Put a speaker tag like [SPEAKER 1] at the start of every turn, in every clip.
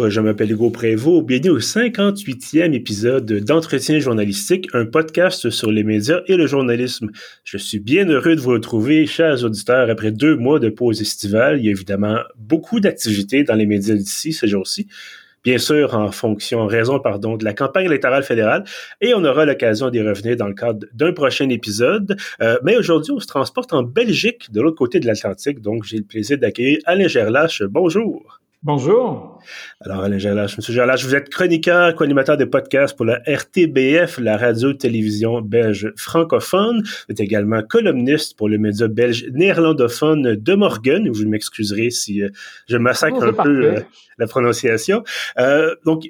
[SPEAKER 1] Bonjour, je m'appelle Hugo Prévost. Bienvenue au 58e épisode d'Entretien journalistique, un podcast sur les médias et le journalisme. Je suis bien heureux de vous retrouver, chers auditeurs, après deux mois de pause estivale. Il y a évidemment beaucoup d'activités dans les médias d'ici ces jours-ci. Bien sûr, en fonction, en raison, pardon, de la campagne électorale fédérale, et on aura l'occasion d'y revenir dans le cadre d'un prochain épisode. Euh, mais aujourd'hui, on se transporte en Belgique, de l'autre côté de l'Atlantique, donc j'ai le plaisir d'accueillir Alain Gerlache. Bonjour.
[SPEAKER 2] Bonjour.
[SPEAKER 1] Alors, Alain Gerlache, Monsieur Gerlache, vous êtes chroniqueur, co-animateur de podcast pour la RTBF, la radio-télévision belge francophone. Vous êtes également columniste pour le média belge néerlandophone de Morgan. Vous m'excuserez si euh, je massacre un peu euh, la prononciation. Euh, donc,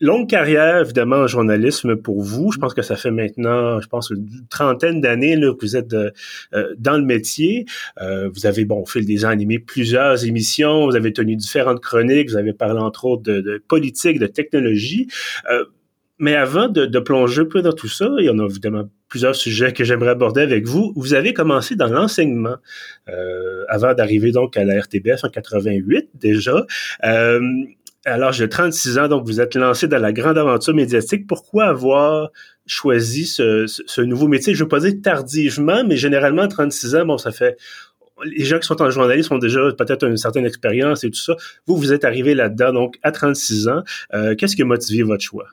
[SPEAKER 1] longue carrière, évidemment, en journalisme pour vous. Je pense que ça fait maintenant, je pense, une trentaine d'années que vous êtes euh, euh, dans le métier. Euh, vous avez, bon, au fil des ans, animé plusieurs émissions. Vous avez tenu différentes chroniques. Vous avez parlé, entre autres, de, politique, de technologie. mais avant de, de, plonger un peu dans tout ça, il y en a évidemment plusieurs sujets que j'aimerais aborder avec vous. Vous avez commencé dans l'enseignement avant d'arriver donc à la RTBF en 88 déjà. Euh, alors, j'ai 36 ans, donc vous êtes lancé dans la grande aventure médiatique. Pourquoi avoir choisi ce, nouveau métier? Je ne veux pas dire tardivement, mais généralement, 36 ans, bon, ça fait... Les gens qui sont en journalisme ont déjà peut-être une certaine expérience et tout ça. Vous, vous êtes arrivé là-dedans, donc à 36 ans. Euh, qu'est-ce qui a motivé votre choix?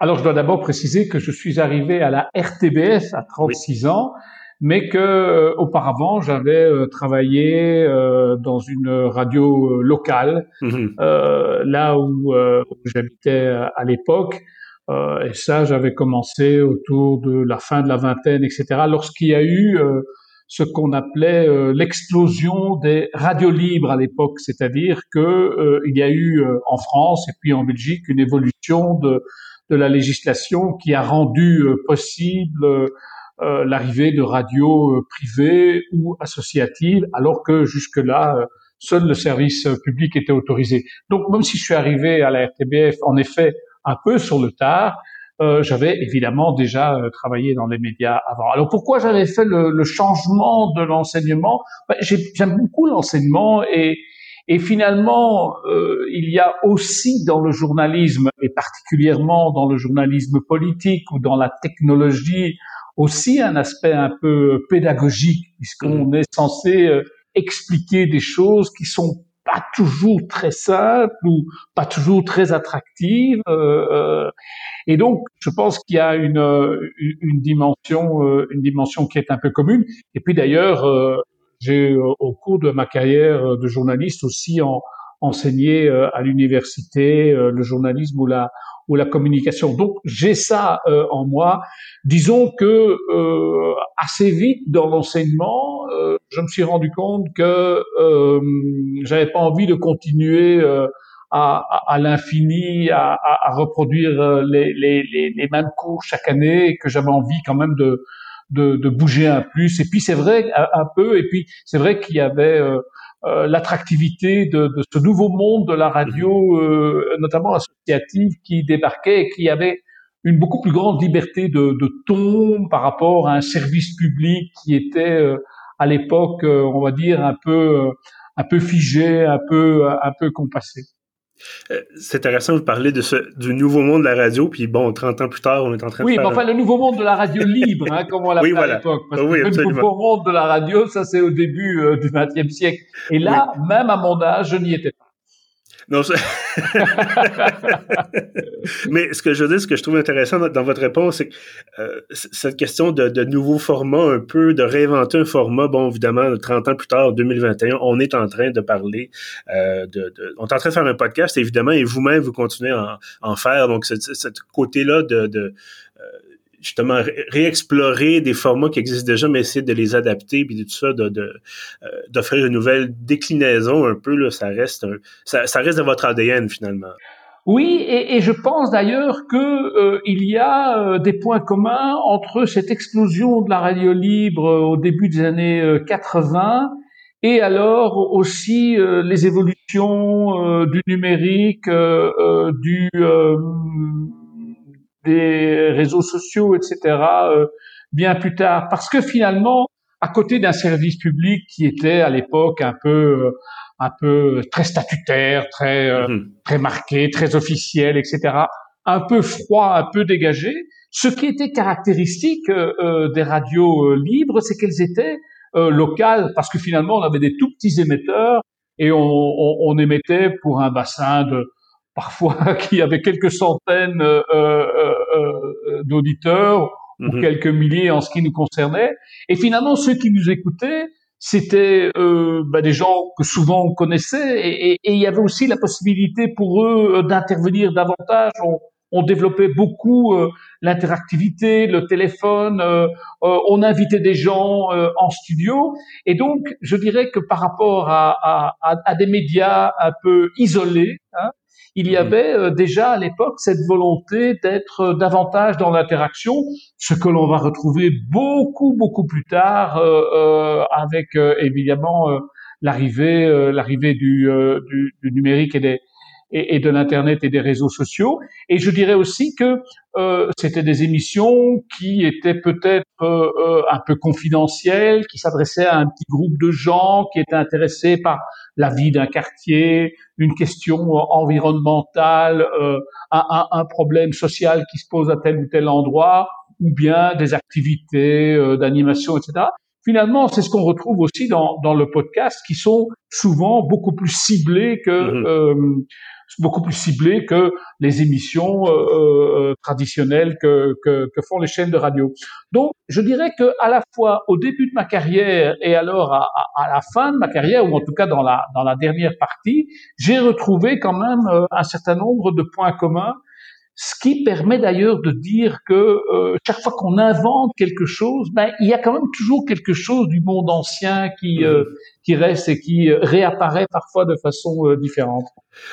[SPEAKER 2] Alors, je dois d'abord préciser que je suis arrivé à la RTBS à 36 ans mais que euh, auparavant j'avais euh, travaillé euh, dans une radio locale, mhm. là où j'habitais à l'époque. et ça, j'avais commencé autour de la fin de la vingtaine, etc. Lorsqu'il y a eu ce qu'on appelait l'explosion des radios libres à l'époque, c'est-à-dire que il y a eu en France et puis en Belgique une évolution de, de la législation qui a rendu possible euh, l'arrivée de radios euh, privées ou associatives, alors que jusque-là, euh, seul le service public était autorisé. Donc, même si je suis arrivé à la RTBF, en effet, un peu sur le tard, euh, j'avais évidemment déjà travaillé dans les médias avant. Alors pourquoi j'avais fait le, le, changement de l'enseignement? Ben, J'aime beaucoup l'enseignement et, et finalement, euh, il y a aussi dans le journalisme, et particulièrement dans le journalisme politique ou dans la technologie aussi un aspect un peu pédagogique, puisqu'on mmh. est censé euh, expliquer des choses qui sont pas toujours très simples ou pas toujours très attractives. Euh, euh, et donc, je pense qu'il y a une, une dimension, une dimension qui est un peu commune. Et puis d'ailleurs, j'ai au cours de ma carrière de journaliste aussi en, enseigné à l'université le journalisme ou la ou la communication. Donc j'ai ça euh, en moi. Disons que euh, assez vite dans l'enseignement, euh, je me suis rendu compte que euh, j'avais pas envie de continuer à, à, l'infini à, à, reproduire les, les, les, les, mêmes cours chaque année, que j'avais envie quand même de, de, de bouger un plus. Et puis c'est vrai un, peu. Et puis c'est vrai qu'il y avait euh, l'attractivité de, de, ce nouveau monde de la radio, mhm. euh, notamment associative, qui débarquait et qui avait une beaucoup plus grande liberté de, de ton par rapport à un service public qui était euh, à l'époque, on va dire, un peu, un peu figé, un peu, un peu compassé.
[SPEAKER 1] Euh, c'est intéressant de parler de ce, du nouveau monde de la radio, puis bon, 30 ans plus tard, on est en train
[SPEAKER 2] de
[SPEAKER 1] Oui,
[SPEAKER 2] mais enfin, le nouveau monde de la radio libre, hein, comme on l'appelait à l'époque. Parce que le nouveau monde de la radio, ça c'est au début euh, du XXe siècle. Et là, même à mon âge, je n'y étais pas.
[SPEAKER 1] Non, Mais ce que je veux dire, ce que je trouve intéressant dans, votre réponse, c'est que euh, cette question de, de nouveaux formats, un peu, de réinventer un format, bon, évidemment, 30 ans plus tard, 2021, on est en train de parler, euh, de, de, on est en train de faire un podcast, évidemment, et vous-même, vous continuez à en, faire. Donc, ce côté-là de, de justement réexplorer des formats qui existent déjà, mais essayer de les adapter puis tout ça, de, de euh, d'offrir une nouvelle déclinaison un peu là, ça reste ça, ça, reste de votre ADN finalement.
[SPEAKER 2] Oui, et, et je pense d'ailleurs que euh, il y a euh, des points communs entre cette explosion de la radio libre au début des années 80 et alors aussi les évolutions du numérique, du réseaux sociaux, etc., euh, bien plus tard. Parce que finalement, à côté d'un service public qui était à l'époque un peu un peu très statutaire, très mm-hmm. très marqué, très officiel, etc. Un peu froid, un peu dégagé. Ce qui était caractéristique des radios libres, c'est qu'elles étaient locales, parce que finalement on avait des tout petits émetteurs et on, on, on émettait pour un bassin de parfois qui avait quelques centaines euh, euh, euh, d'auditeurs ou mhm. quelques milliers en ce qui nous concernait. Et finalement, ceux qui nous écoutaient, c'était bah, des gens que souvent on connaissait, et, il y avait aussi la possibilité pour eux d'intervenir davantage. On, on développait beaucoup l'interactivité, le téléphone, on invitait des gens en studio, et donc je dirais que par rapport à, à, à des médias un peu isolés, hein, il y mhm. avait euh, déjà à l'époque cette volonté d'être euh, davantage dans l'interaction, ce que l'on va retrouver beaucoup beaucoup plus tard euh, avec évidemment l'arrivée l'arrivée du, du, numérique et des et, et de l'internet et des réseaux sociaux. Et je dirais aussi que euh, c'était des émissions qui étaient peut-être euh, un peu confidentielles, qui s'adressaient à un petit groupe de gens qui étaient intéressés par la vie d'un quartier, une question environnementale, euh, un, un, problème social qui se pose à tel ou tel endroit, ou bien des activités euh, d'animation, etc. Finalement, c'est ce qu'on retrouve aussi dans, dans le podcast, qui sont souvent beaucoup plus ciblés que mm-hmm. Euh, beaucoup plus ciblé que les émissions euh, euh, traditionnelles que, que, que, font les chaînes de radio. Donc, je dirais que à la fois au début de ma carrière et alors à, à, la fin de ma carrière, ou en tout cas dans la, dans la dernière partie, j'ai retrouvé quand même euh, un certain nombre de points communs ce qui permet d'ailleurs de dire que euh, chaque fois qu'on invente quelque chose, ben, il y a quand même toujours quelque chose du monde ancien qui, euh, qui reste et qui réapparaît parfois de façon différente.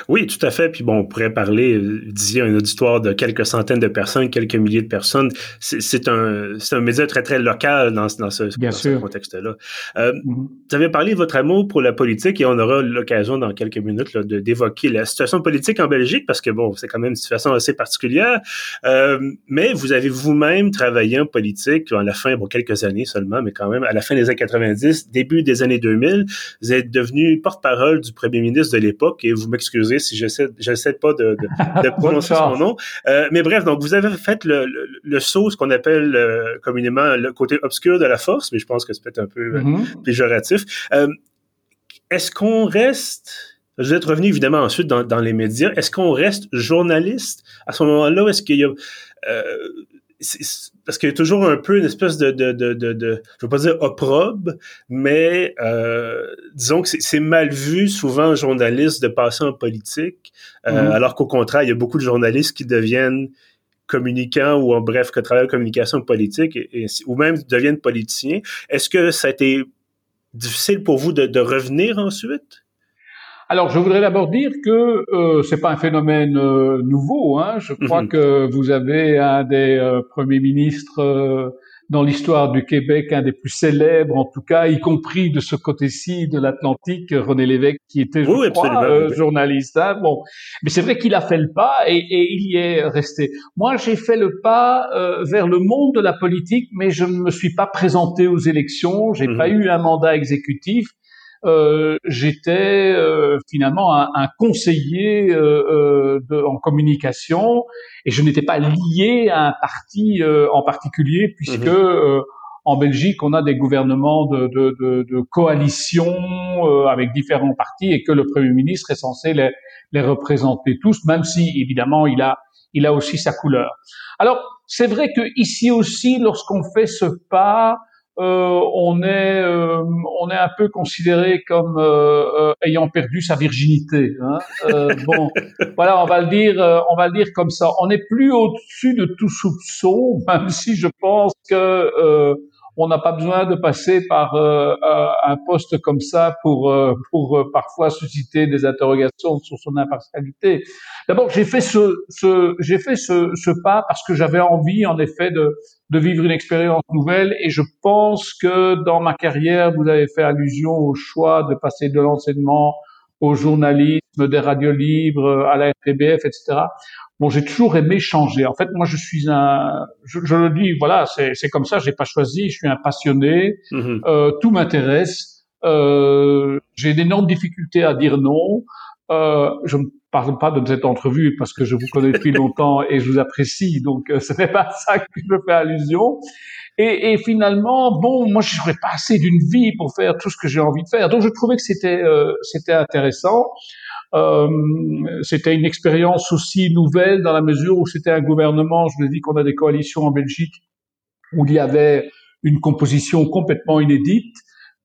[SPEAKER 1] Oui, tout à fait. Puis bon, on pourrait parler, euh, disiez, une auditoire de quelques centaines de personnes, quelques milliers de personnes. C'est un, un média très, très local dans, dans ce, ce contexte-là. Euh, mm-hmm. Vous avez parlé de votre amour pour la politique et on aura l'occasion dans quelques minutes là, de d'évoquer la situation politique en Belgique parce que bon, c'est quand même une situation assez particulière. Euh, mais vous avez vous-même travaillé en politique à la fin, bon, quelques années seulement, mais quand même à la fin des années 90, début des années 2000, vous êtes devenu porte-parole du premier ministre de l'époque et vous m'excusez excusez si j'essaie, j'essaie pas de, de, de prononcer son nom. Euh, mais bref, donc vous avez fait le, le, le saut, ce qu'on appelle euh, communément le côté obscur de la force, mais je pense que c'est peut-être un peu euh, mm-hmm. péjoratif. Est-ce qu'on reste vais être revenu évidemment ensuite dans, dans les médias. Est-ce qu'on reste journaliste? À ce moment-là? Est-ce qu'il y a euh, parce qu'il y a toujours un peu une espèce de, de, de, de, de je veux pas dire opprobre, mais euh, disons que c'est mal vu souvent journaliste de passer en politique, euh, mm-hmm. alors qu'au contraire, il y a beaucoup de journalistes qui deviennent communicants ou en bref, que travaillent en communication politique et, ou même deviennent politiciens. Est-ce que ça a été difficile pour vous de, de revenir ensuite?
[SPEAKER 2] Alors, je voudrais d'abord dire que euh, c'est pas un phénomène euh, nouveau. Hein. Je crois mhm. que vous avez un des euh, premiers ministres euh, dans l'histoire du Québec, un des plus célèbres, en tout cas, y compris de ce côté-ci de l'Atlantique, René Lévesque, qui était, je crois, journaliste. Hein. Bon, mais c'est vrai qu'il a fait le pas et, et il y est resté. Moi, j'ai fait le pas vers le monde de la politique, mais je ne me suis pas présenté aux élections. J'ai pas mhm. eu un mandat exécutif euh, j'étais euh, finalement un, un conseiller euh, de, en communication et je n'étais pas lié à un parti en particulier puisque mhm. en Belgique on a des gouvernements de, de, de, de coalition avec différents partis et que le premier ministre est censé les, les représenter tous, même si évidemment il a il a aussi sa couleur. Alors c'est vrai que ici aussi, lorsqu'on fait ce pas, euh, on est euh, on est un peu considéré comme euh, ayant perdu sa virginité. Hein. bon, voilà, on va le dire, on va le dire comme ça. On n'est plus au-dessus de tout soupçon, même si je pense que on n'a pas besoin de passer par euh, un poste comme ça pour euh, pour euh, parfois susciter des interrogations sur son impartialité. D'abord, j'ai fait ce, ce j'ai fait ce, ce, pas parce que j'avais envie, en effet, de de vivre une expérience nouvelle. Et je pense que dans ma carrière, vous avez fait allusion au choix de passer de l'enseignement au journalisme, des radios libres, à la RTBF, etc. Bon, j'ai toujours aimé changer. En fait, moi, je suis un, je, le dis, voilà, c'est comme ça. J'ai pas choisi. Je suis un passionné. Mm-hmm. euh, tout m'intéresse. Euh, j'ai d'énormes difficultés à dire non. Euh, je ne parle pas de cette entrevue parce que je vous connais depuis longtemps et je vous apprécie, donc euh, ce n'est pas ça que je fais allusion. Et, finalement, bon, moi, je n'aurais pas assez d'une vie pour faire tout ce que j'ai envie de faire. Donc, je trouvais que c'était euh, c'était intéressant. Euh, c'était une expérience aussi nouvelle dans la mesure où c'était un gouvernement. Je vous ai dit qu'on a des coalitions en Belgique où il y avait une composition complètement inédite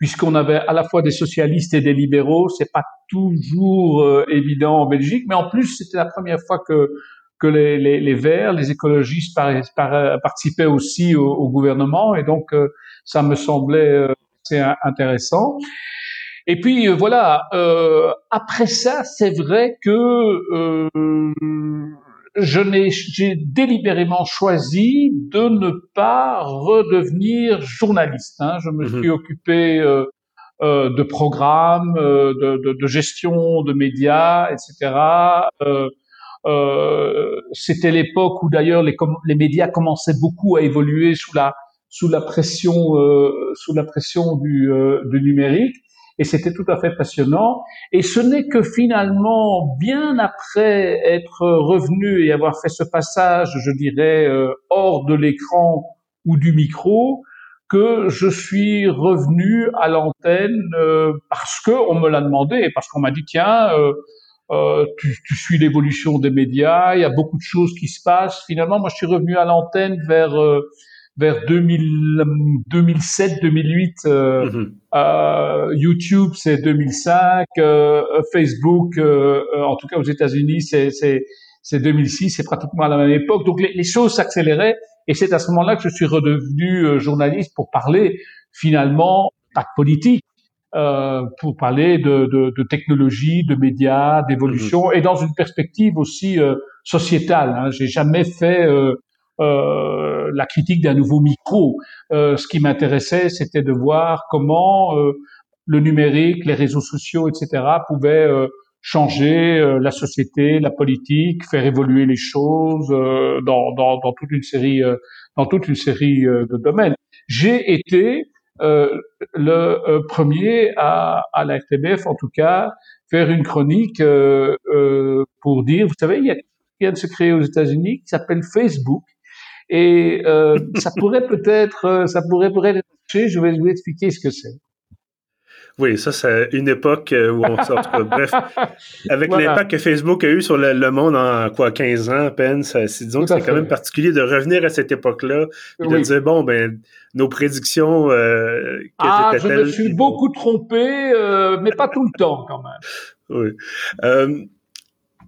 [SPEAKER 2] puisqu'on avait à la fois des socialistes et des libéraux. C'est pas toujours euh, évident en Belgique, mais en plus c'était la première fois que que les, les, les Verts, les écologistes participaient aussi au, au, gouvernement, et donc euh, ça me semblait euh, assez intéressant. Et puis voilà. après ça, c'est vrai que je n'ai, j'ai délibérément choisi de ne pas redevenir journaliste. Hein. Je me mhm. suis occupé euh, euh, de programmes, euh, de, de, de, gestion de médias, etc. Euh, euh, c'était l'époque où d'ailleurs les, les, médias commençaient beaucoup à évoluer sous la sous la pression sous la pression du, du numérique et c'était tout à fait passionnant. Et ce n'est que finalement, bien après être revenu et avoir fait ce passage, je dirais, euh, hors de l'écran ou du micro, que je suis revenu à l'antenne euh, parce que on me l'a demandé, parce qu'on m'a dit tiens, euh, euh tu, tu, suis l'évolution des médias, il y a beaucoup de choses qui se passent. Finalement, moi, je suis revenu à l'antenne vers vers 2007, 2008. Euh, mhm. euh, YouTube, c'est 2005. Euh, Facebook, euh, en tout cas aux États-Unis, c'est c'est 2006. C'est pratiquement à la même époque. Donc les, les choses s'accéléraient. Et c'est à ce moment-là que je suis redevenu journaliste pour parler finalement pas de politique, euh, pour parler de, de, de, technologie, de médias, d'évolution, mhm. et dans une perspective aussi euh, sociétale. Hein. J'ai jamais fait euh, euh, la critique d'un nouveau micro. Euh, ce qui m'intéressait, c'était de voir comment euh, le numérique, les réseaux sociaux, etc., pouvaient changer la société, la politique, faire évoluer les choses dans, dans, dans, toute une série, dans toute une série de domaines. J'ai été le premier à, à la RTBF, en tout cas, faire une chronique pour dire, vous savez, il y a qui vient de se créer aux États-Unis qui s'appelle Facebook et euh, ça pourrait peut-être, euh, ça pourrait peut-être Je vais vous expliquer ce que c'est.
[SPEAKER 1] Oui, ça, c'est une époque euh, où on sort. bref, avec l'impact que Facebook a eu sur le, monde en quoi 15 ans à peine, ça, disons que c'est quand même particulier de revenir à cette époque-là et de dire bon ben nos prédictions. Euh,
[SPEAKER 2] ah, je me suis beaucoup trompé, euh, mais pas tout le temps quand même.
[SPEAKER 1] Oui. Euh,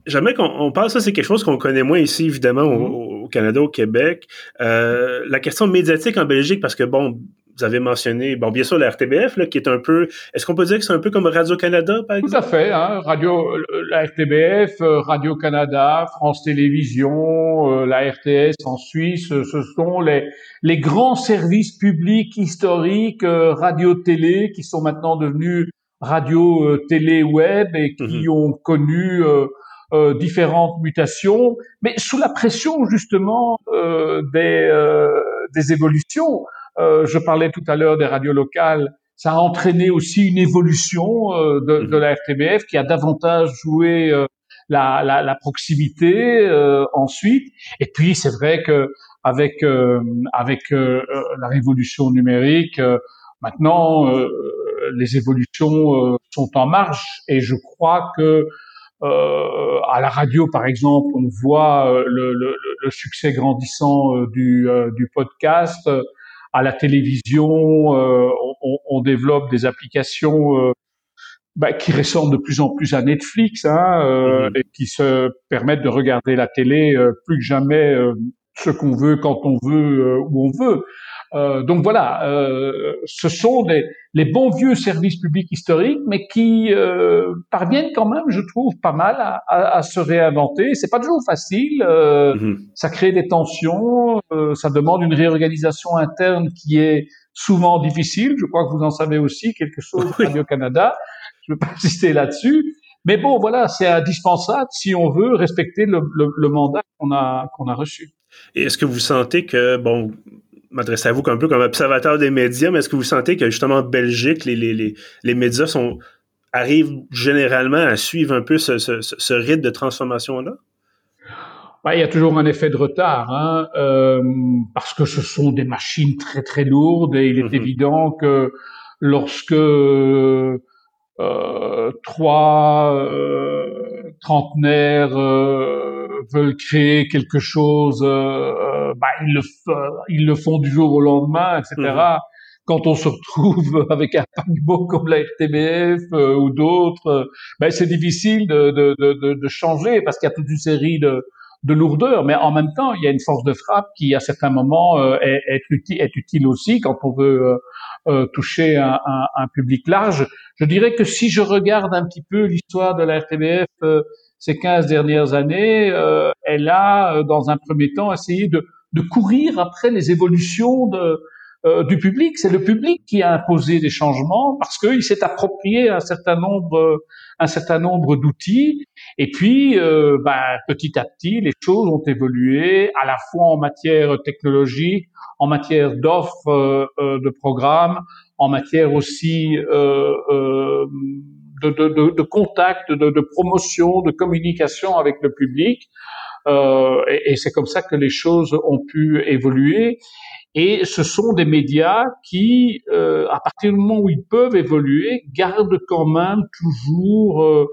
[SPEAKER 1] Jamais qu'on on parle, ça c'est quelque chose qu'on connaît moins ici évidemment au, mm-hmm. Canada, au Québec. Euh, la question médiatique en Belgique, parce que bon, vous avez mentionné, bon, bien sûr, la RTBF, là, qui est un peu, est-ce qu'on peut dire que c'est un peu comme Radio-Canada, par exemple?
[SPEAKER 2] Tout à fait, hein, Radio, la RTBF, euh, Radio-Canada, France Télévisions, euh, la RTS en Suisse, ce sont les, les grands services publics historiques, radio-télé, qui sont maintenant devenus radio-télé-web et qui mm-hmm. ont connu euh, différentes mutations, mais sous la pression justement euh, des, euh, des évolutions. je parlais tout à l'heure des radios locales. Ça a entraîné aussi une évolution de, de, la RTBF qui a davantage joué la, la, la, proximité ensuite. Et puis c'est vrai que avec avec la révolution numérique, maintenant les évolutions sont en marche et je crois que euh, à la radio, par exemple, on voit euh, le, le, le succès grandissant euh, du, du podcast. À la télévision, on, on, développe des applications bah, qui ressemblent de plus en plus à Netflix hein, mm-hmm. et qui se permettent de regarder la télé plus que jamais ce qu'on veut, quand on veut, où on veut. Euh, donc voilà, euh, ce sont des, les bons vieux services publics historiques, mais qui euh, parviennent quand même, je trouve, pas mal à, à, à se réinventer. C'est pas toujours facile. Mhm. Ça crée des tensions. Ça demande une réorganisation interne qui est souvent difficile. Je crois que vous en savez aussi quelque chose au Radio Canada. Je ne veux pas insister là-dessus. Mais bon, voilà, c'est indispensable si on veut respecter le, le, le mandat qu'on a qu'on a reçu.
[SPEAKER 1] Et est-ce que vous sentez que bon m'adresser à vous un peu comme observateur des médias, mais est-ce que vous sentez que justement en Belgique, les, les, les, les médias sont arrivent généralement à suivre un peu ce, ce, ce rythme de transformation-là?
[SPEAKER 2] il y a toujours un effet de retard, hein, euh, parce que ce sont des machines très très lourdes et il est mhm. évident que lorsque euh, trois euh, trentenaires euh, veulent créer quelque chose, euh, bah, ils, le, ils le font du jour au lendemain, etc. Mhm. Quand on se retrouve avec un paquebot comme la RTBF ou d'autres, bah, c'est difficile de, de, de, de changer parce qu'il y a toute une série de de lourdeur, mais en même temps, il y a une force de frappe qui, à certains moments, euh, est, utile, aussi quand on veut euh, euh, toucher un, un, un, public large. Je dirais que si je regarde un petit peu l'histoire de la RTBF ces 15 dernières années, elle a, dans un premier temps, essayé de, de courir après les évolutions de, du public. C'est le public qui a imposé des changements parce qu'il s'est approprié un certain nombre un certain nombre d'outils. Et puis, euh, ben, petit à petit, les choses ont évolué à la fois en matière technologique, en matière d'offres euh, euh, de programmes, en matière aussi de, de, de, de, contact, de, de, promotion, de communication avec le public. et, et c'est comme ça que les choses ont pu évoluer. Et ce sont des médias qui, euh, à partir du moment où ils peuvent évoluer, gardent quand même toujours euh,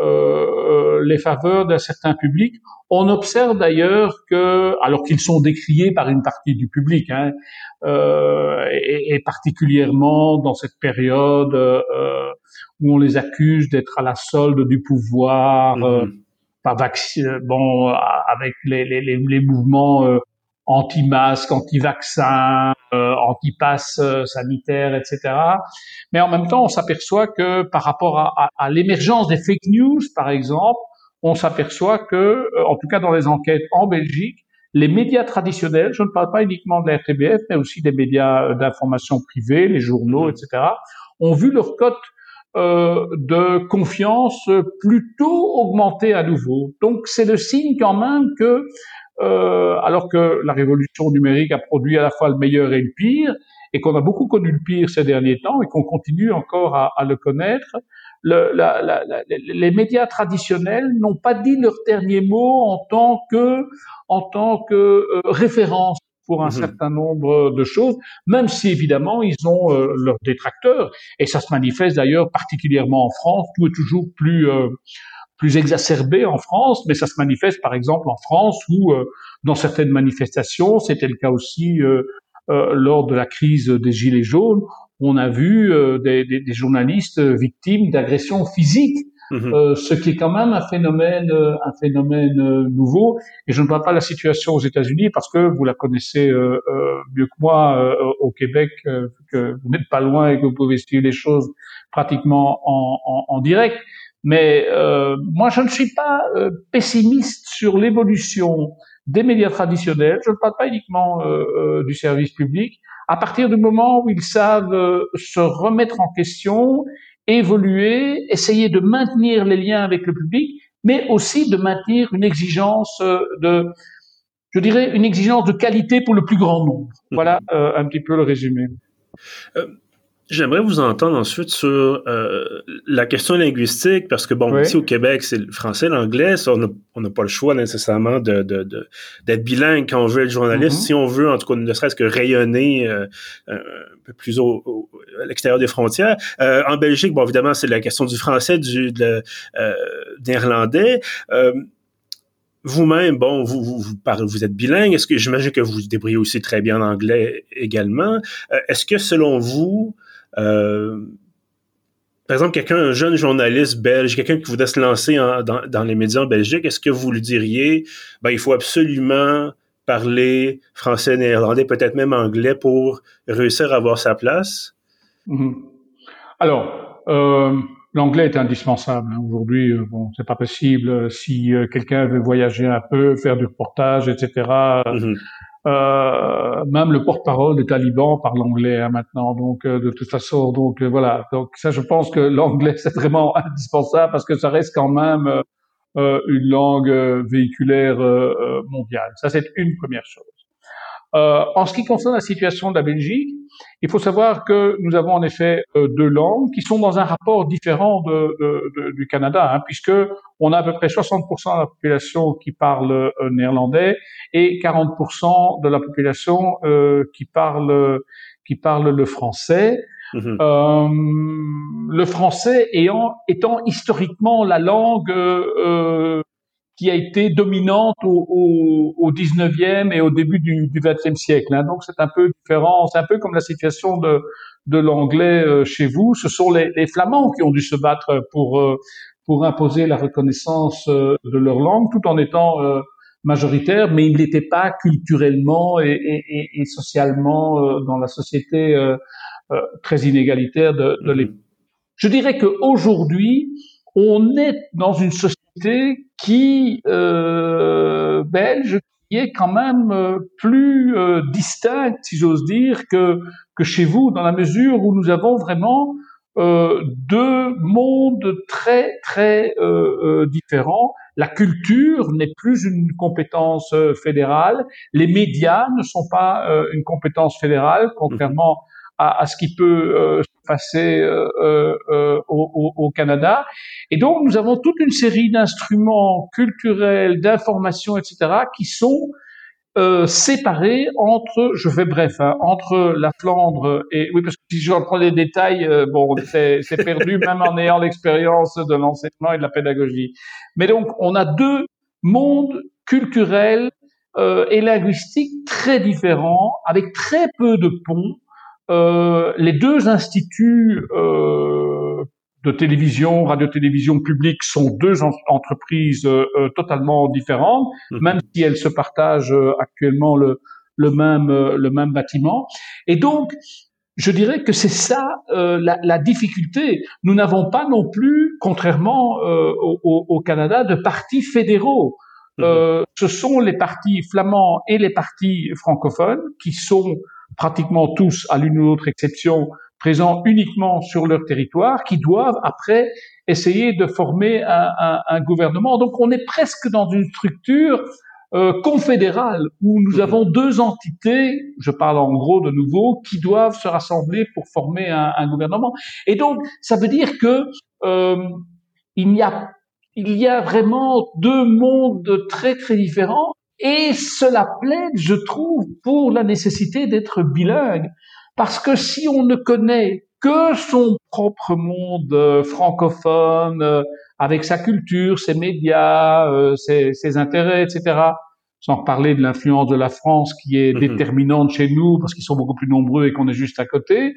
[SPEAKER 2] euh, les faveurs d'un certain public. On observe d'ailleurs que, alors qu'ils sont décriés par une partie du public, hein, euh, et, et, particulièrement dans cette période euh, où on les accuse d'être à la solde du pouvoir, par bon, avec les, les, les mouvements anti-masque, anti-vaccin, euh, anti-pass euh, sanitaire, etc. Mais en même temps, on s'aperçoit que par rapport à, à, l'émergence des fake news, par exemple, on s'aperçoit que, euh, en tout cas dans les enquêtes en Belgique, les médias traditionnels, je ne parle pas uniquement de la RTBF, mais aussi des médias euh, d'information privée, les journaux, etc., ont vu leur cote euh, de confiance plutôt augmenter à nouveau. Donc c'est le signe quand même que euh, alors que la révolution numérique a produit à la fois le meilleur et le pire, et qu'on a beaucoup connu le pire ces derniers temps et qu'on continue encore à, à le connaître. Le, la, la, la, les médias traditionnels n'ont pas dit leur dernier mot en tant que en tant que euh, référence pour un mhm. certain nombre de choses, même si évidemment ils ont euh, leurs détracteurs et ça se manifeste d'ailleurs particulièrement en France. Tout est toujours plus euh, plus exacerbé en France, mais ça se manifeste par exemple en France où euh, dans certaines manifestations, c'était le cas aussi euh, euh, lors de la crise des Gilets jaunes, on a vu des, des, des, journalistes victimes d'agressions physiques, mhm. ce qui est quand même un phénomène, un phénomène nouveau. Et je ne parle pas de la situation aux États-Unis parce que vous la connaissez mieux que moi au Québec, que vous n'êtes pas loin et que vous pouvez suivre les choses pratiquement en, en, en direct. Mais euh, moi, je ne suis pas euh, pessimiste sur l'évolution des médias traditionnels. Je ne parle pas uniquement euh, euh, du service public. À partir du moment où ils savent euh, se remettre en question, évoluer, essayer de maintenir les liens avec le public, mais aussi de maintenir une exigence de, je dirais, une exigence de qualité pour le plus grand nombre. Voilà un petit peu le résumé.
[SPEAKER 1] J'aimerais vous entendre ensuite sur euh, la question linguistique, parce que bon, ici au Québec, c'est le français, l'anglais, on n'a pas le choix nécessairement de, de, de, d'être bilingue quand on veut être journaliste. Mm-hmm. Si on veut, en tout cas, ne serait-ce que rayonner euh, un peu plus au, à l'extérieur des frontières. Euh, en Belgique, bon, évidemment, c'est la question du français, du de, euh, néerlandais. Euh, vous-même, bon, vous, vous, vous, parlez, vous êtes bilingue. Est-ce que j'imagine que vous vous débrouillez aussi très bien en anglais également? Est-ce que selon vous, euh, par exemple, quelqu'un, un jeune journaliste belge, quelqu'un qui voudrait se lancer dans, dans, les médias en Belgique, est-ce que vous lui diriez, ben, il faut absolument parler français, néerlandais, peut-être même anglais pour réussir à avoir sa place?
[SPEAKER 2] Mm-hmm. Alors, euh, l'anglais est indispensable. Hein. Aujourd'hui, euh, bon, c'est pas possible. Si euh, quelqu'un veut voyager un peu, faire du reportage, etc., euh, même le porte-parole des talibans parle anglais hein, maintenant, donc euh, de toute façon, donc euh, voilà. Donc ça, je pense que l'anglais c'est vraiment indispensable parce que ça reste quand même une langue véhiculaire mondiale. Ça, c'est une première chose. Euh, en ce qui concerne la situation de la Belgique, il faut savoir que nous avons en effet euh, deux langues qui sont dans un rapport différent de, de, du Canada, hein, puisque on a à peu près 60% de la population qui parle euh, néerlandais et 40% de la population qui parle qui parle le français. Mhm. Euh, le français ayant, étant historiquement la langue euh, qui a été dominante au, au, au 19e et au début du, du 20e siècle. Hein. Donc c'est un peu différent, c'est un peu comme la situation de, de l'anglais euh, chez vous. Ce sont les, les, Flamands qui ont dû se battre pour, euh, pour imposer la reconnaissance euh, de leur langue, tout en étant majoritaire, mais ils n'étaient pas culturellement et, et, et socialement dans la société très inégalitaire de, de l'époque. Je dirais qu'aujourd'hui, on est dans une société qui euh, belge qui est quand même euh, plus euh, distincte, si j'ose dire, que que chez vous, dans la mesure où nous avons vraiment euh, deux mondes très très euh, différents. La culture n'est plus une compétence fédérale, les médias ne sont pas une compétence fédérale, contrairement à, à ce qui peut euh, passer euh, euh, au, au, Canada. Et donc, nous avons toute une série d'instruments culturels, d'informations, etc., qui sont euh, séparés entre, je fais bref, hein, entre la Flandre et oui parce que si je reprends les détails, bon c'est perdu même en ayant l'expérience de l'enseignement et de la pédagogie. Mais donc on a deux mondes culturels euh, et linguistiques très différents, avec très peu de ponts, euh, les deux instituts euh, de télévision, radio-télévision publique sont deux entreprises euh, totalement différentes, mhm. même si elles se partagent actuellement le, le même le même bâtiment. Et donc, je dirais que c'est ça la, la, difficulté. Nous n'avons pas non plus, contrairement au, au, Canada, de partis fédéraux. Mhm. ce sont les partis flamands et les partis francophones qui sont pratiquement tous, à l'une ou l'autre exception, présents uniquement sur leur territoire, qui doivent après essayer de former un, un, un gouvernement. Donc on est presque dans une structure euh, confédérale où nous avons deux entités, je parle en gros de nouveau, qui doivent se rassembler pour former un, un gouvernement. Et donc ça veut dire que euh, il y a il y a vraiment deux mondes très très différents et cela plaide, je trouve, pour la nécessité d'être bilingue. Parce que si on ne connaît que son propre monde euh, francophone, euh, avec sa culture, ses médias, euh, ses, ses, intérêts, etc., sans parler de l'influence de la France qui est mhm. déterminante chez nous parce qu'ils sont beaucoup plus nombreux et qu'on est juste à côté,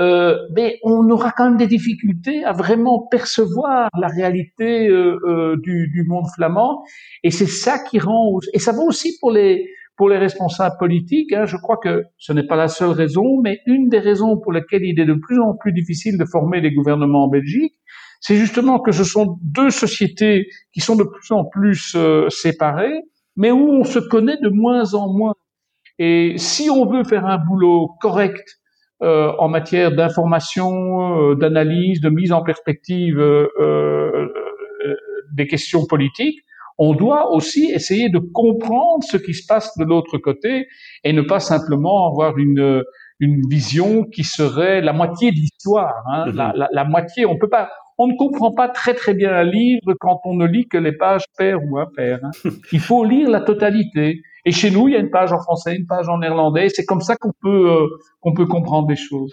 [SPEAKER 2] euh, mais on aura quand même des difficultés à vraiment percevoir la réalité euh, euh, du, du, monde flamand. Et c'est ça qui rend. Et ça vaut aussi pour les pour les responsables politiques. Hein, je crois que ce n'est pas la seule raison, mais une des raisons pour lesquelles il est de plus en plus difficile de former des gouvernements en Belgique, c'est justement que ce sont deux sociétés qui sont de plus en plus euh, séparées, mais où on se connaît de moins en moins. Et si on veut faire un boulot correct euh, en matière d'information, euh, d'analyse, de mise en perspective euh, des questions politiques, on doit aussi essayer de comprendre ce qui se passe de l'autre côté et ne pas simplement avoir une une vision qui serait la moitié de l'histoire. Hein. Mm-hmm. la, la, la, moitié, on peut pas, on ne comprend pas très très bien un livre quand on ne lit que les pages paires ou impaires. Hein. Il faut lire la totalité. Et chez nous, il y a une page en français, une page en néerlandais. C'est comme ça qu'on peut euh, qu'on peut comprendre des choses.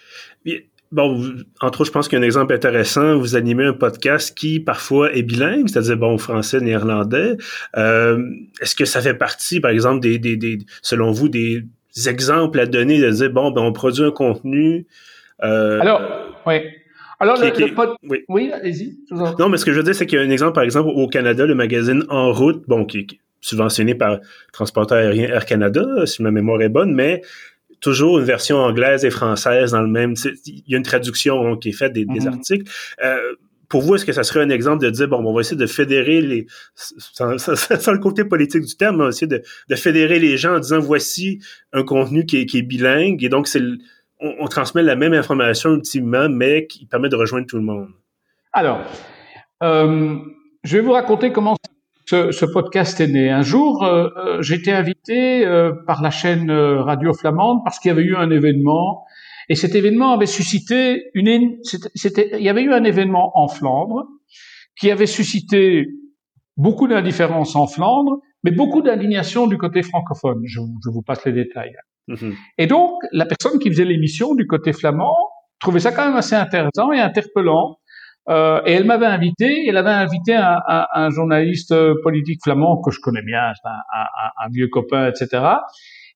[SPEAKER 1] Bon, entre autres, je pense qu'il y a un exemple intéressant. Vous animez un podcast qui parfois est bilingue, c'est-à-dire bon français, néerlandais. Euh, Est-ce que ça fait partie, par exemple, des, des, des, selon vous, des exemples à donner de dire bon, ben on produit un contenu.
[SPEAKER 2] Euh, Alors, oui. Alors, le, pod... oui, oui allez-y.
[SPEAKER 1] Non, mais ce que je veux dire, c'est qu'il y a un exemple, par exemple, au Canada, le magazine En route, bon, qui, qui subventionné par Transporteur aérien Air Canada, si ma mémoire est bonne, mais toujours une version anglaise et française dans le même. Il y a une traduction qui est faite des, des mm-hmm. articles. Euh, pour vous, est-ce que ça serait un exemple de dire, bon, on va essayer de fédérer les, sans, sans, le côté politique du terme, on va essayer de, de, fédérer les gens en disant, voici un contenu qui est, qui est bilingue, et donc c'est on, on, transmet la même information ultimement, mais qui permet de rejoindre tout le monde.
[SPEAKER 2] Alors, euh, je vais vous raconter comment ce, ce, podcast est né. Un jour, euh, euh été invité euh, par la chaîne euh, Radio Flamande parce qu'il y avait eu un événement et cet événement avait suscité une. C'était, il y avait eu un événement en Flandre qui avait suscité beaucoup d'indifférence en Flandre, mais beaucoup d'indignation du côté francophone. Je, je, vous passe les détails. Mm-hmm. Et donc, la personne qui faisait l'émission du côté flamand trouvait ça quand même assez intéressant et interpellant euh, et elle m'avait invité, elle avait invité un, un, un, journaliste politique flamand que je connais bien, un, un, vieux copain, etc.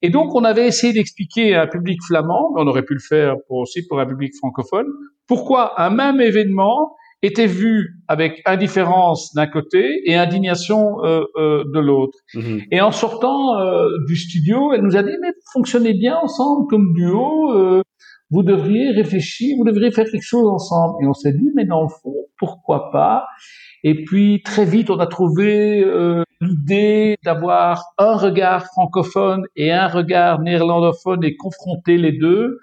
[SPEAKER 2] Et donc on avait essayé d'expliquer à un public flamand, mais on aurait pu le faire aussi pour un public francophone, pourquoi un même événement était vu avec indifférence d'un côté et indignation euh, euh, de l'autre. Mm-hmm. Et en sortant euh, du studio, elle nous a dit mais fonctionnez bien ensemble comme duo. Euh, vous devriez réfléchir, vous devriez faire quelque chose ensemble. Et on s'est dit, mais dans le fond, pourquoi pas? Et puis très vite, on a trouvé euh, l'idée d'avoir un regard francophone et un regard néerlandophone et confronter les deux.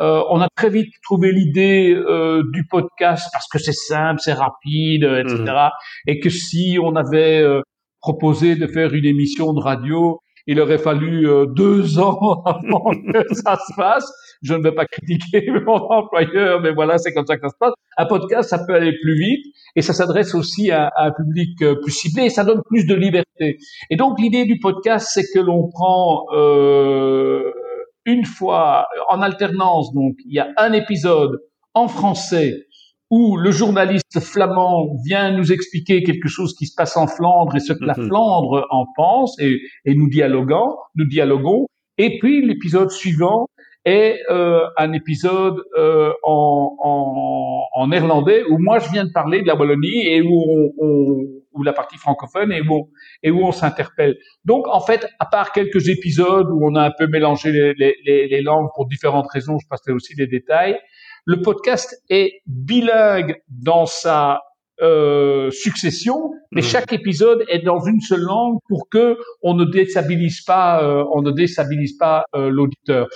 [SPEAKER 2] Euh, on a très vite trouvé l'idée euh, du podcast parce que c'est simple, c'est rapide, etc. Mmh. Et que si on avait euh, proposé de faire une émission de radio, il aurait fallu euh, deux ans avant que ça se fasse. Je ne vais pas critiquer mon employeur, mais voilà, c'est comme ça que ça se passe. Un podcast, ça peut aller plus vite et ça s'adresse aussi à, à, un public euh, plus ciblé et ça donne plus de liberté. Et donc l'idée du podcast, c'est que l'on prend euh, une fois en alternance, donc il y a un épisode en français où le journaliste flamand vient nous expliquer quelque chose qui se passe en Flandre et ce que la mhm. Flandre en pense et, et nous dialoguons, nous dialoguons. Et puis l'épisode suivant est euh, un épisode euh, en, en, en, néerlandais où moi je viens de parler de la Wallonie et où on, on où la partie francophone et où et où on s'interpelle. Donc en fait, à part quelques épisodes où on a un peu mélangé les, les, les langues pour différentes raisons, je passerai aussi des détails. Le podcast est bilingue dans sa euh, succession, mais mmh. chaque épisode est dans une seule langue pour que on ne déstabilise pas, euh, on ne déstabilise pas euh, l'auditeur.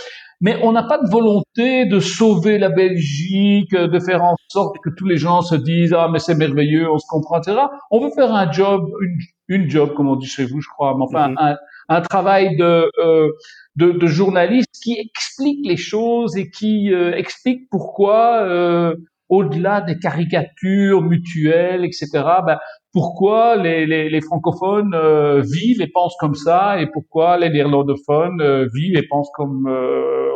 [SPEAKER 2] Mais on n'a pas de volonté de sauver la Belgique, de faire en sorte que tous les gens se disent ah mais c'est merveilleux, on se comprend, etc. On veut faire un job, une, une job comme on dit chez vous, je crois, mais enfin mmh. un, un travail de, euh, de, de, journaliste qui explique les choses et qui euh, explique pourquoi, euh, au-delà des caricatures mutuelles, etc., ben, pourquoi les, les, les francophones euh, vivent et pensent comme ça et pourquoi les néerlandophones euh, vivent et pensent comme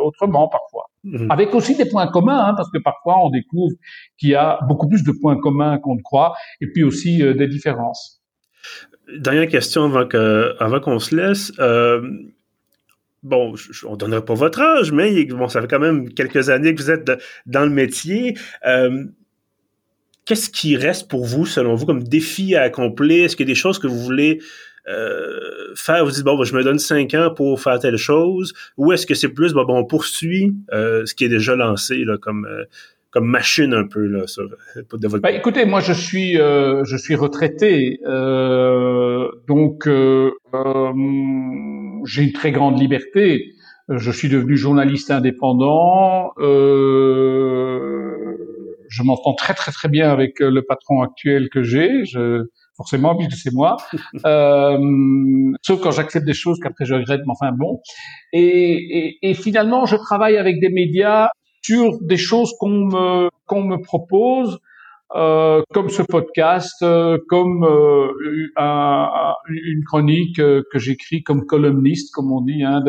[SPEAKER 2] autrement parfois? Mhm. Avec aussi des points communs, hein, parce que parfois on découvre qu'il y a beaucoup plus de points communs qu'on ne croit, et puis aussi des différences.
[SPEAKER 1] Dernière question avant que avant qu'on se laisse. Bon, on donnerait pas votre âge, mais bon, ça fait quand même quelques années que vous êtes dans le métier. Euh, Qu'est-ce qui reste pour vous, selon vous, comme défi à accomplir? Est-ce qu'il y a des choses que vous voulez euh, faire? Vous dites, bon, je me donne cinq ans pour faire telle chose. Ou est-ce que c'est plus, bon, on poursuit euh, ce qui est déjà lancé là, comme, comme machine un peu là sur,
[SPEAKER 2] pour développer. Bah, écoutez, moi je suis euh, je suis retraité, euh, donc euh, euh, j'ai une très grande liberté. Je suis devenu journaliste indépendant. Euh, je m'entends très très très bien avec le patron actuel que j'ai. Je, forcément, puisque c'est moi. Euh, sauf quand j'accepte des choses qu'après je regrette, mais enfin bon. Et, et, et, finalement, je travaille avec des médias sur des choses qu'on me qu'on me propose, euh, comme ce podcast, euh, comme euh, un, une chronique euh, que j'écris comme columniste, comme on dit, hein,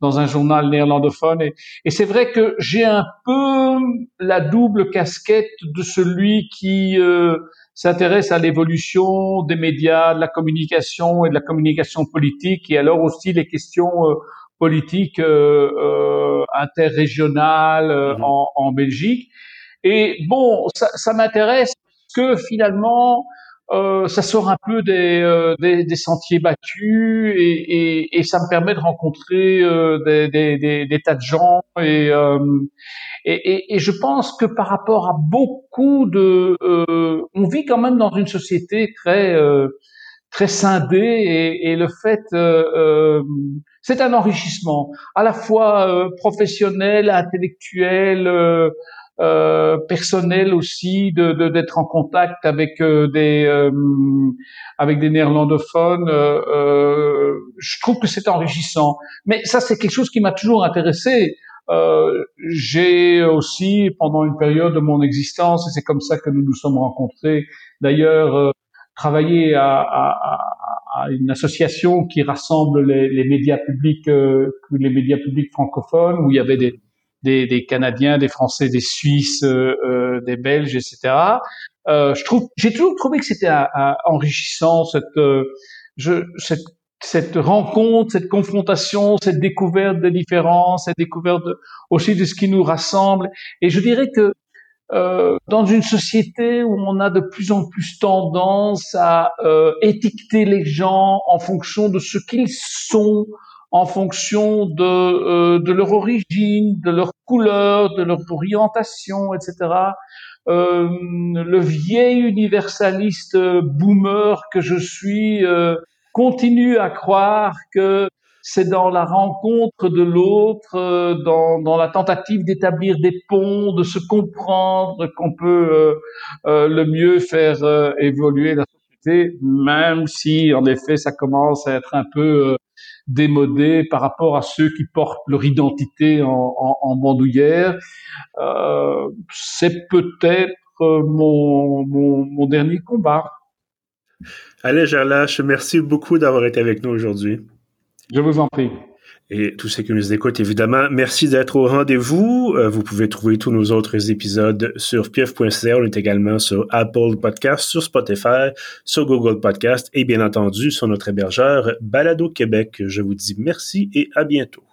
[SPEAKER 2] dans un journal néerlandophone. Et, et c'est vrai que j'ai un peu la double casquette de celui qui euh, s'intéresse à l'évolution des médias, de la communication et de la communication politique, et alors aussi les questions politique euh, euh, interrégionale euh, mhm. en, en, Belgique. Et bon, ça, ça m'intéresse que finalement, euh, ça sort un peu des, euh, des, des sentiers battus et, et, et, ça me permet de rencontrer euh, des, des, des, tas de gens et, et, et, je pense que par rapport à beaucoup de, on vit quand même dans une société très très scindée et, et le fait c'est un enrichissement à la fois euh, professionnel, intellectuel, euh, euh, personnel aussi de d'être en contact avec euh, des euh, avec des néerlandophones. je trouve que c'est enrichissant. Mais ça, c'est quelque chose qui m'a toujours intéressé. j'ai aussi, pendant une période de mon existence, et c'est comme ça que nous nous sommes rencontrés, d'ailleurs, travaillé à, à, à, une association qui rassemble les, les médias publics, les médias publics francophones, où il y avait des, des, des Canadiens, des Français, des Suisses, euh, euh des Belges, etc. Euh, je trouve, j'ai toujours trouvé que c'était enrichissant cette, euh, je, cette, cette rencontre, cette confrontation, cette découverte des différences, cette découverte aussi de ce qui nous rassemble. Et je dirais que euh, dans une société où on a de plus en plus tendance à euh, étiqueter les gens en fonction de ce qu'ils sont, en fonction de, euh, de leur origine, de leur couleur, de leur orientation, etc. Euh, le vieil universaliste boomer que je suis euh, continue à croire que c'est dans la rencontre de l'autre, euh, dans, la tentative d'établir des ponts, de se comprendre qu'on peut euh, le mieux faire évoluer la société, même si en effet ça commence à être un peu démodés par rapport à ceux qui portent leur identité en, bandoulière. Euh, c'est peut-être mon, mon, mon, dernier combat.
[SPEAKER 1] Allez, Gerlache, merci beaucoup d'avoir été avec nous aujourd'hui.
[SPEAKER 2] Je vous en prie
[SPEAKER 1] et tous ceux qui nous écoutent, évidemment, merci d'être au rendez-vous. Euh, vous pouvez trouver tous nos autres épisodes sur pief.ca. On est également sur Apple Podcast, sur Spotify, sur Google Podcast et bien entendu sur notre hébergeur Balado Québec. Je vous dis merci et à bientôt.